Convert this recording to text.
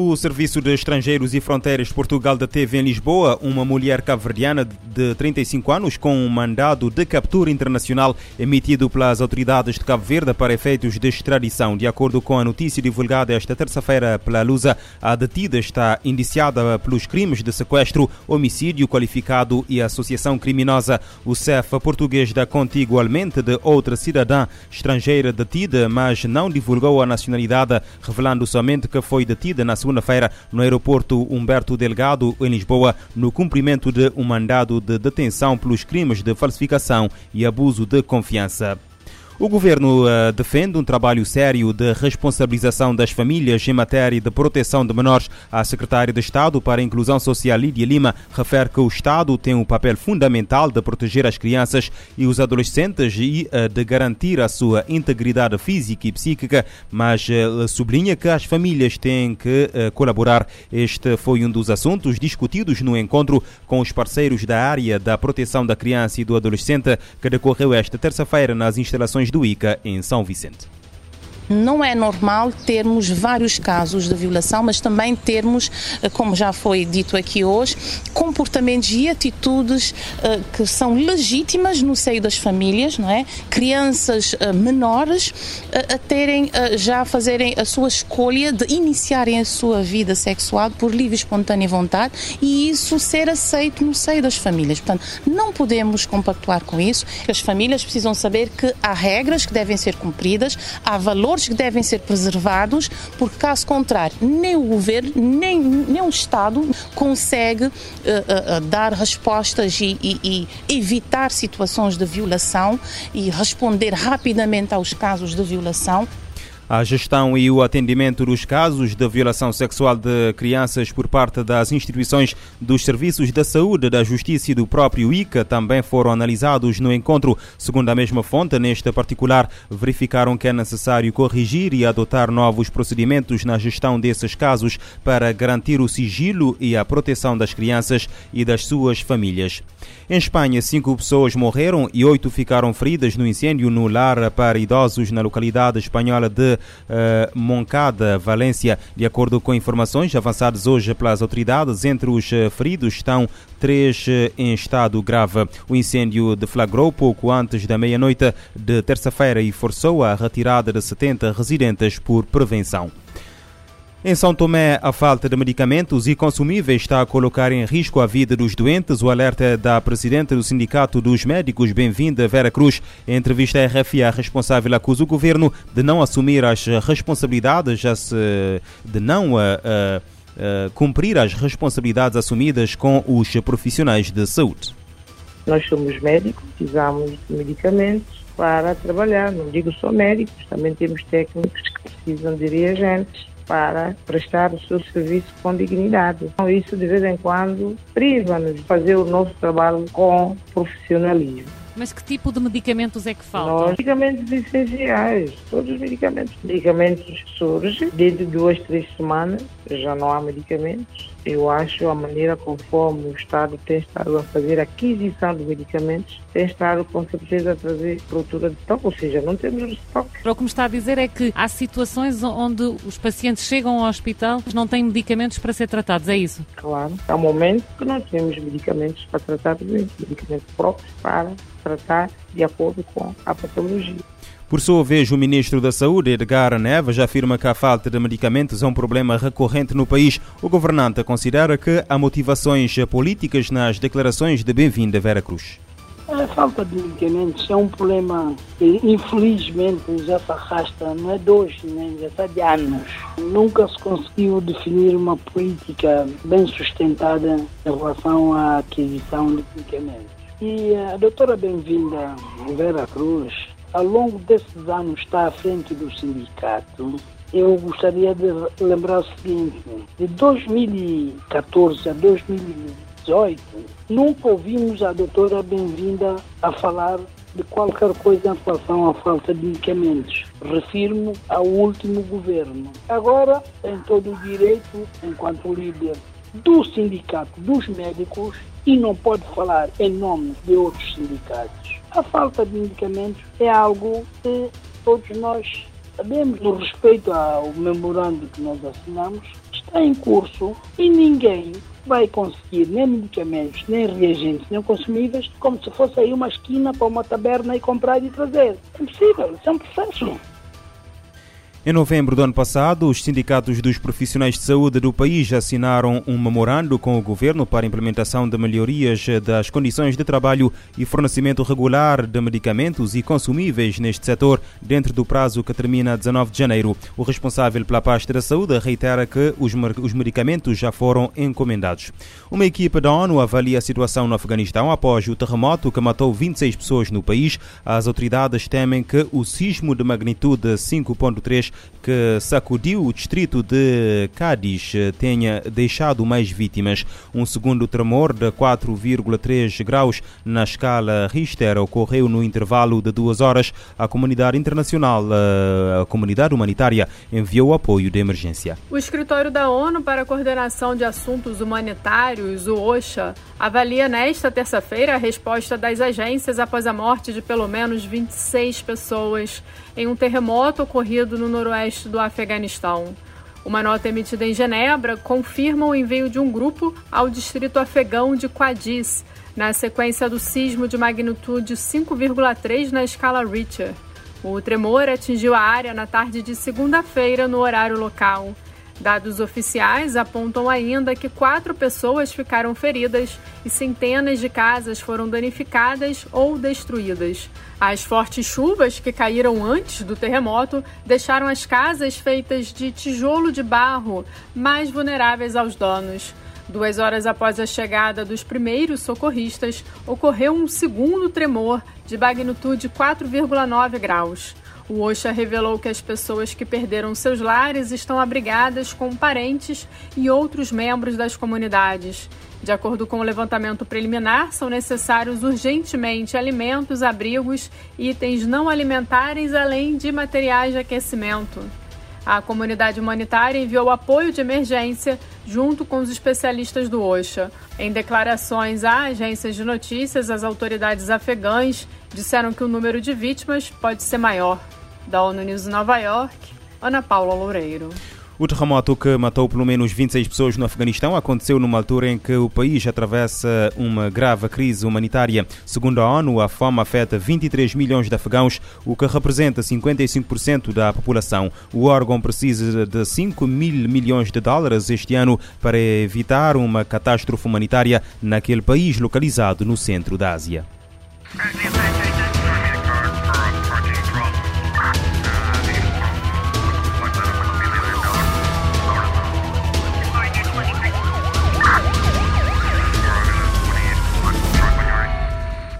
O Serviço de Estrangeiros e Fronteiras de Portugal deteve em Lisboa uma mulher cabo-verdiana de 35 anos com um mandado de captura internacional emitido pelas autoridades de Cabo Verde para efeitos de extradição. De acordo com a notícia divulgada esta terça-feira pela Lusa, a detida está indiciada pelos crimes de sequestro, homicídio qualificado e associação criminosa. O CEF português dá conta igualmente de outra cidadã estrangeira detida, mas não divulgou a nacionalidade, revelando somente que foi detida na segunda-feira no aeroporto Humberto Delgado, em Lisboa, no cumprimento de um mandado de detenção pelos crimes de falsificação e abuso de confiança. O governo uh, defende um trabalho sério de responsabilização das famílias em matéria de proteção de menores. A secretária de Estado para a Inclusão Social, Lídia Lima, refere que o Estado tem um papel fundamental de proteger as crianças e os adolescentes e uh, de garantir a sua integridade física e psíquica, mas uh, sublinha que as famílias têm que colaborar. Este foi um dos assuntos discutidos no encontro com os parceiros da área da proteção da criança e do adolescente que decorreu esta terça-feira nas instalações do ICA em São Vicente. Não é normal termos vários casos de violação, mas também termos, eh, como já foi dito aqui hoje, comportamentos e atitudes uh, que são legítimas no seio das famílias, não é? Crianças uh, menores a terem já fazerem a sua escolha de iniciarem a sua vida sexual por livre e espontânea vontade e isso ser aceito no seio das famílias. Portanto, não podemos compactuar com isso. As famílias precisam saber que há regras que devem ser cumpridas, há valores valores que devem ser preservados, porque caso contrário, nem o governo, nem, nem o Estado consegue uh, uh, dar respostas e, e, e evitar situações de violação e responder rapidamente aos casos de violação a gestão e o atendimento dos casos de violação sexual de crianças por parte das instituições dos serviços da saúde, da justiça e do próprio ICA também foram analisados no encontro. Segundo a mesma fonte, neste particular, verificaram que é necessário corrigir e adotar novos procedimentos na gestão desses casos para garantir o sigilo e a proteção das crianças e das suas famílias. Em Espanha, cinco pessoas morreram e oito ficaram feridas no incêndio no lar para idosos na localidade espanhola de uh, Moncada, Valência. De acordo com informações avançadas hoje pelas autoridades, entre os eh, feridos estão três eh, em estado grave. O incêndio deflagrou pouco antes da meia-noite de terça-feira e forçou a retirada de 70 residentes por prevenção. Em São Tomé, a falta de medicamentos e consumíveis está a colocar em risco a vida dos doentes. O alerta da presidente do Sindicato dos Médicos, bem-vinda Vera Cruz. Em entrevista à RFI, a responsável acusa o governo de não assumir as responsabilidades, de não uh, uh, cumprir as responsabilidades assumidas com os profissionais de saúde. Nós somos médicos, precisamos de medicamentos para trabalhar. Não digo só médicos, também temos técnicos que precisam de reagentes para prestar o seu serviço com dignidade. Então, isso, de vez em quando, priva-nos de fazer o nosso trabalho com profissionalismo. Mas que tipo de medicamentos é que faltam? medicamentos essenciais, todos os medicamentos. Medicamentos surgem desde duas, três semanas, já não há medicamentos. Eu acho a maneira conforme o Estado tem estado a fazer a aquisição de medicamentos, tem estado com certeza a trazer procura de estoque, ou seja, não temos estoque. O que me está a dizer é que há situações onde os pacientes chegam ao hospital e não têm medicamentos para ser tratados, é isso? Claro, há um momento que não temos medicamentos para tratar doenças, medicamentos próprios para tratar de acordo com a patologia. Por sua vez, o ministro da Saúde, Edgar Neves, afirma que a falta de medicamentos é um problema recorrente no país. O governante considera que há motivações políticas nas declarações de bem-vinda Vera Cruz. A falta de medicamentos é um problema que, infelizmente, já se arrasta, não é de hoje, nem já está de anos. Nunca se conseguiu definir uma política bem sustentada em relação à aquisição de medicamentos. E a doutora bem-vinda Vera Cruz ao longo desses anos está à frente do sindicato, eu gostaria de lembrar o seguinte: de 2014 a 2018, nunca ouvimos a doutora Bem-vinda a falar de qualquer coisa em relação à falta de medicamentos. Refiro-me ao último governo. Agora, tem todo o direito, enquanto líder do sindicato dos médicos, e não pode falar em nome de outros sindicatos. A falta de medicamentos é algo que todos nós sabemos, no respeito ao memorando que nós assinamos, está em curso e ninguém vai conseguir nem medicamentos, nem reagentes, nem consumíveis, como se fosse aí uma esquina para uma taberna e comprar e trazer. É impossível, isso é um processo. Em novembro do ano passado, os sindicatos dos profissionais de saúde do país assinaram um memorando com o governo para implementação de melhorias das condições de trabalho e fornecimento regular de medicamentos e consumíveis neste setor, dentro do prazo que termina 19 de janeiro. O responsável pela pasta da saúde reitera que os, os medicamentos já foram encomendados. Uma equipe da ONU avalia a situação no Afeganistão após o terremoto que matou 26 pessoas no país. As autoridades temem que o sismo de magnitude 5.3 que sacudiu o distrito de Cádiz tenha deixado mais vítimas. Um segundo tremor de 4,3 graus na escala Richter ocorreu no intervalo de duas horas. A comunidade internacional, a comunidade humanitária, enviou apoio de emergência. O escritório da ONU para a Coordenação de Assuntos Humanitários, o OSHA, avalia nesta terça-feira a resposta das agências após a morte de pelo menos 26 pessoas em um terremoto ocorrido no noroeste do Afeganistão. Uma nota emitida em Genebra confirma o envio de um grupo ao distrito afegão de Quadiz, na sequência do sismo de magnitude 5,3 na escala Richter. O tremor atingiu a área na tarde de segunda-feira no horário local. Dados oficiais apontam ainda que quatro pessoas ficaram feridas e centenas de casas foram danificadas ou destruídas. As fortes chuvas que caíram antes do terremoto deixaram as casas feitas de tijolo de barro mais vulneráveis aos danos. Duas horas após a chegada dos primeiros socorristas, ocorreu um segundo tremor de magnitude 4,9 graus. O OSHA revelou que as pessoas que perderam seus lares estão abrigadas com parentes e outros membros das comunidades. De acordo com o levantamento preliminar, são necessários urgentemente alimentos, abrigos, itens não alimentares, além de materiais de aquecimento. A comunidade humanitária enviou apoio de emergência junto com os especialistas do OSHA. Em declarações a agências de notícias, as autoridades afegãs disseram que o número de vítimas pode ser maior. Da ONU News Nova York, Ana Paula Loureiro. O terremoto que matou pelo menos 26 pessoas no Afeganistão aconteceu numa altura em que o país atravessa uma grave crise humanitária. Segundo a ONU, a fome afeta 23 milhões de afegãos, o que representa 55% da população. O órgão precisa de 5 mil milhões de dólares este ano para evitar uma catástrofe humanitária naquele país localizado no centro da Ásia.